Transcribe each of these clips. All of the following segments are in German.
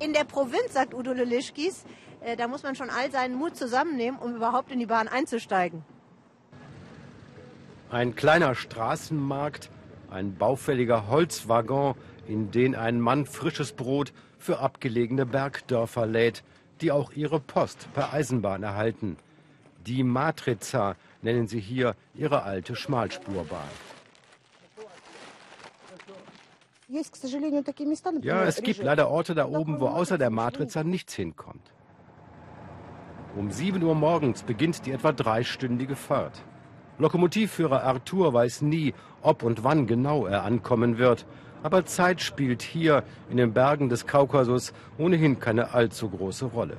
In der Provinz, sagt Udo Lelischkis, äh, da muss man schon all seinen Mut zusammennehmen, um überhaupt in die Bahn einzusteigen. Ein kleiner Straßenmarkt, ein baufälliger Holzwaggon, in den ein Mann frisches Brot für abgelegene Bergdörfer lädt, die auch ihre Post per Eisenbahn erhalten. Die Matriza nennen sie hier ihre alte Schmalspurbahn. Ja, es gibt leider Orte da oben, wo außer der Matriza nichts hinkommt. Um 7 Uhr morgens beginnt die etwa dreistündige Fahrt. Lokomotivführer Arthur weiß nie, ob und wann genau er ankommen wird. Aber Zeit spielt hier in den Bergen des Kaukasus ohnehin keine allzu große Rolle.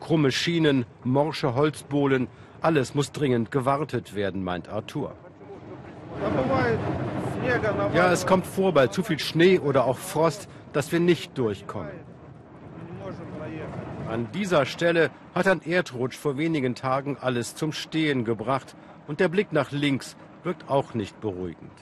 Krumme Schienen, morsche Holzbohlen, alles muss dringend gewartet werden, meint Arthur. Ja, es kommt vor bei zu viel Schnee oder auch Frost, dass wir nicht durchkommen. An dieser Stelle hat ein Erdrutsch vor wenigen Tagen alles zum Stehen gebracht und der Blick nach links wirkt auch nicht beruhigend.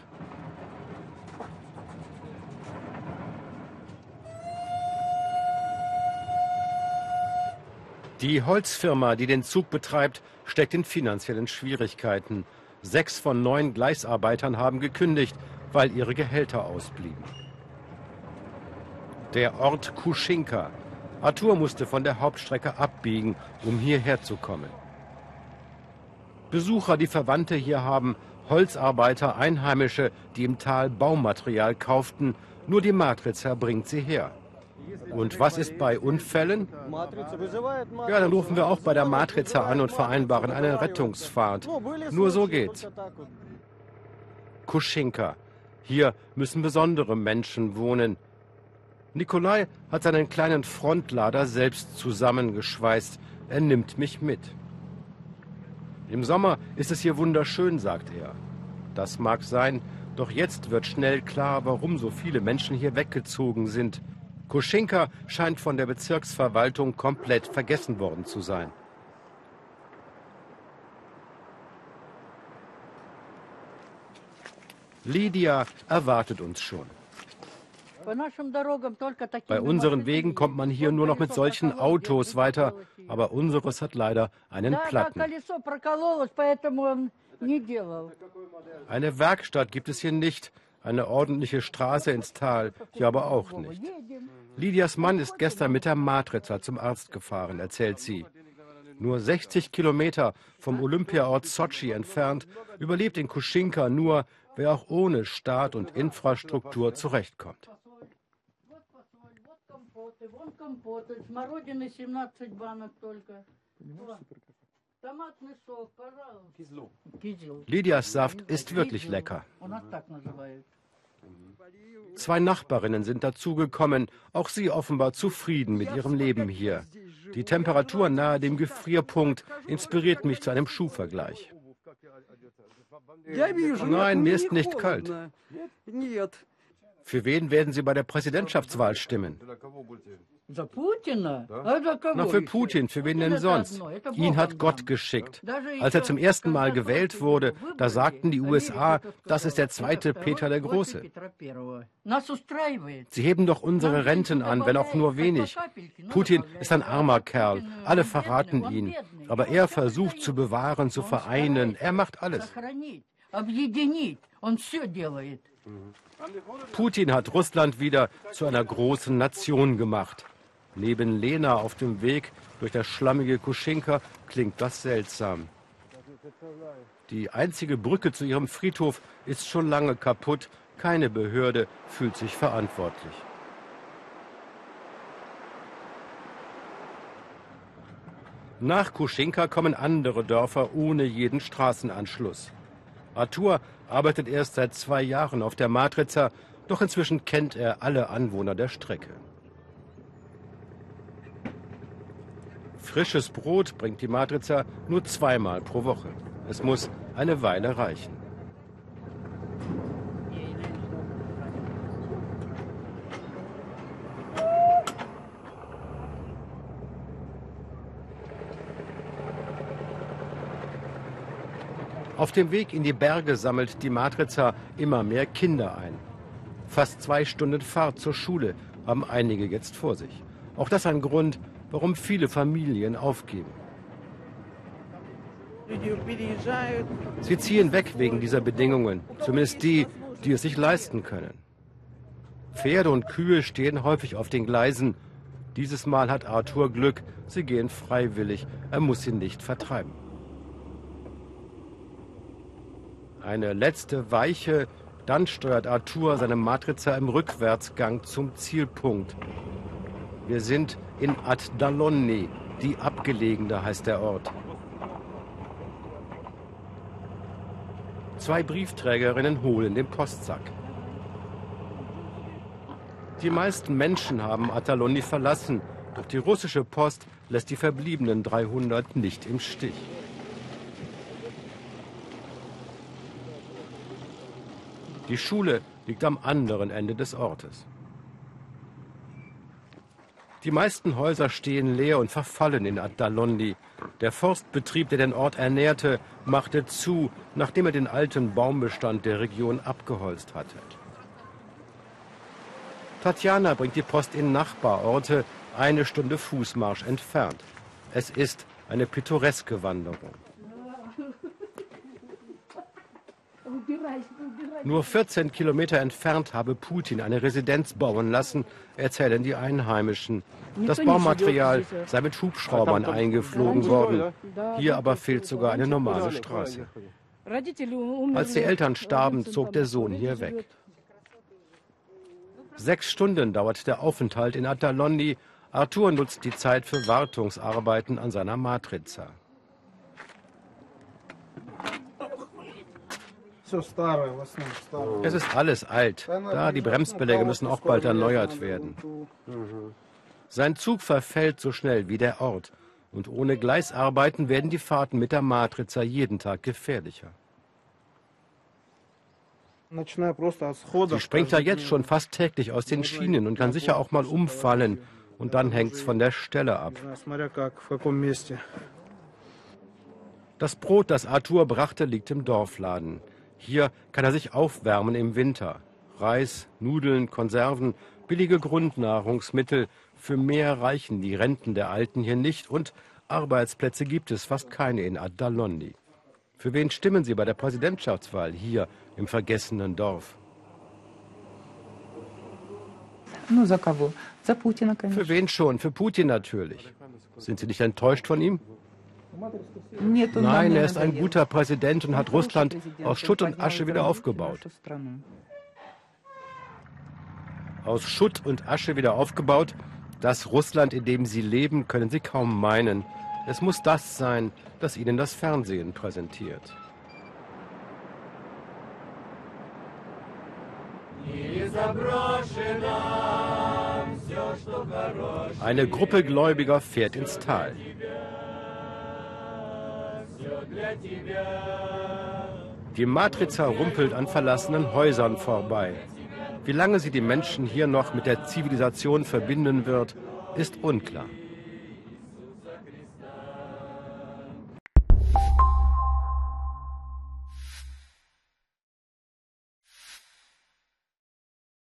Die Holzfirma, die den Zug betreibt, steckt in finanziellen Schwierigkeiten. Sechs von neun Gleisarbeitern haben gekündigt, weil ihre Gehälter ausblieben. Der Ort Kuschinka. Arthur musste von der Hauptstrecke abbiegen, um hierher zu kommen. Besucher, die Verwandte hier haben, Holzarbeiter, Einheimische, die im Tal Baumaterial kauften, nur die Matriza bringt sie her. Und was ist bei Unfällen? Ja, dann rufen wir auch bei der Matriza an und vereinbaren eine Rettungsfahrt. Nur so geht's. Kuschinka. Hier müssen besondere Menschen wohnen. Nikolai hat seinen kleinen Frontlader selbst zusammengeschweißt. Er nimmt mich mit. Im Sommer ist es hier wunderschön, sagt er. Das mag sein, doch jetzt wird schnell klar, warum so viele Menschen hier weggezogen sind. Koschinka scheint von der Bezirksverwaltung komplett vergessen worden zu sein. Lydia erwartet uns schon. Bei unseren Wegen kommt man hier nur noch mit solchen Autos weiter, aber unseres hat leider einen Platten. Eine Werkstatt gibt es hier nicht, eine ordentliche Straße ins Tal, hier aber auch nicht. Lydias Mann ist gestern mit der Matriza zum Arzt gefahren, erzählt sie. Nur 60 Kilometer vom Olympiaort Sochi entfernt überlebt in Kuschinka nur, wer auch ohne Staat und Infrastruktur zurechtkommt. Lydias Saft ist wirklich lecker. Zwei Nachbarinnen sind dazugekommen, auch sie offenbar zufrieden mit ihrem Leben hier. Die Temperatur nahe dem Gefrierpunkt inspiriert mich zu einem Schuhvergleich. Nein, mir ist nicht kalt. Für wen werden Sie bei der Präsidentschaftswahl stimmen? Na, für Putin, für wen denn sonst? Ihn hat Gott geschickt. Als er zum ersten Mal gewählt wurde, da sagten die USA, das ist der zweite Peter der Große. Sie heben doch unsere Renten an, wenn auch nur wenig. Putin ist ein armer Kerl, alle verraten ihn. Aber er versucht zu bewahren, zu vereinen, er macht alles. Putin hat Russland wieder zu einer großen Nation gemacht. Neben Lena auf dem Weg durch das schlammige Kuschinka klingt das seltsam. Die einzige Brücke zu ihrem Friedhof ist schon lange kaputt. Keine Behörde fühlt sich verantwortlich. Nach Kuschinka kommen andere Dörfer ohne jeden Straßenanschluss. Artur arbeitet erst seit zwei Jahren auf der Matriza, doch inzwischen kennt er alle Anwohner der Strecke. Frisches Brot bringt die Matriza nur zweimal pro Woche. Es muss eine Weile reichen. Auf dem Weg in die Berge sammelt die Matriza immer mehr Kinder ein. Fast zwei Stunden Fahrt zur Schule, haben einige jetzt vor sich. Auch das ein Grund, warum viele Familien aufgeben. Sie ziehen weg wegen dieser Bedingungen, zumindest die, die es sich leisten können. Pferde und Kühe stehen häufig auf den Gleisen. Dieses Mal hat Arthur Glück, sie gehen freiwillig, er muss sie nicht vertreiben. Eine letzte Weiche, dann steuert Arthur seine Matriza im Rückwärtsgang zum Zielpunkt. Wir sind in Ad-Dalonni, die abgelegene heißt der Ort. Zwei Briefträgerinnen holen den Postsack. Die meisten Menschen haben Ataloni verlassen, doch die russische Post lässt die verbliebenen 300 nicht im Stich. Die Schule liegt am anderen Ende des Ortes. Die meisten Häuser stehen leer und verfallen in Addalondi. Der Forstbetrieb, der den Ort ernährte, machte zu, nachdem er den alten Baumbestand der Region abgeholzt hatte. Tatjana bringt die Post in Nachbarorte, eine Stunde Fußmarsch entfernt. Es ist eine pittoreske Wanderung. Nur 14 Kilometer entfernt habe Putin eine Residenz bauen lassen, erzählen die Einheimischen. Das Baumaterial sei mit Hubschraubern eingeflogen worden. Hier aber fehlt sogar eine normale Straße. Als die Eltern starben, zog der Sohn hier weg. Sechs Stunden dauert der Aufenthalt in Atalonni. Arthur nutzt die Zeit für Wartungsarbeiten an seiner Matriza. Es ist alles alt. Da, die Bremsbeläge müssen auch bald erneuert werden. Sein Zug verfällt so schnell wie der Ort. Und ohne Gleisarbeiten werden die Fahrten mit der Matriza jeden Tag gefährlicher. Sie springt ja jetzt schon fast täglich aus den Schienen und kann sicher auch mal umfallen. Und dann hängt es von der Stelle ab. Das Brot, das Arthur brachte, liegt im Dorfladen. Hier kann er sich aufwärmen im Winter. Reis, Nudeln, Konserven, billige Grundnahrungsmittel. Für mehr reichen die Renten der Alten hier nicht und Arbeitsplätze gibt es fast keine in Addalondi. Für wen stimmen Sie bei der Präsidentschaftswahl hier im vergessenen Dorf? Für wen schon? Für Putin natürlich. Sind Sie nicht enttäuscht von ihm? Nein, er ist ein guter Präsident und hat Russland aus Schutt und Asche wieder aufgebaut. Aus Schutt und Asche wieder aufgebaut? Das Russland, in dem Sie leben, können Sie kaum meinen. Es muss das sein, das Ihnen das Fernsehen präsentiert. Eine Gruppe Gläubiger fährt ins Tal. Die Matriza rumpelt an verlassenen Häusern vorbei. Wie lange sie die Menschen hier noch mit der Zivilisation verbinden wird, ist unklar.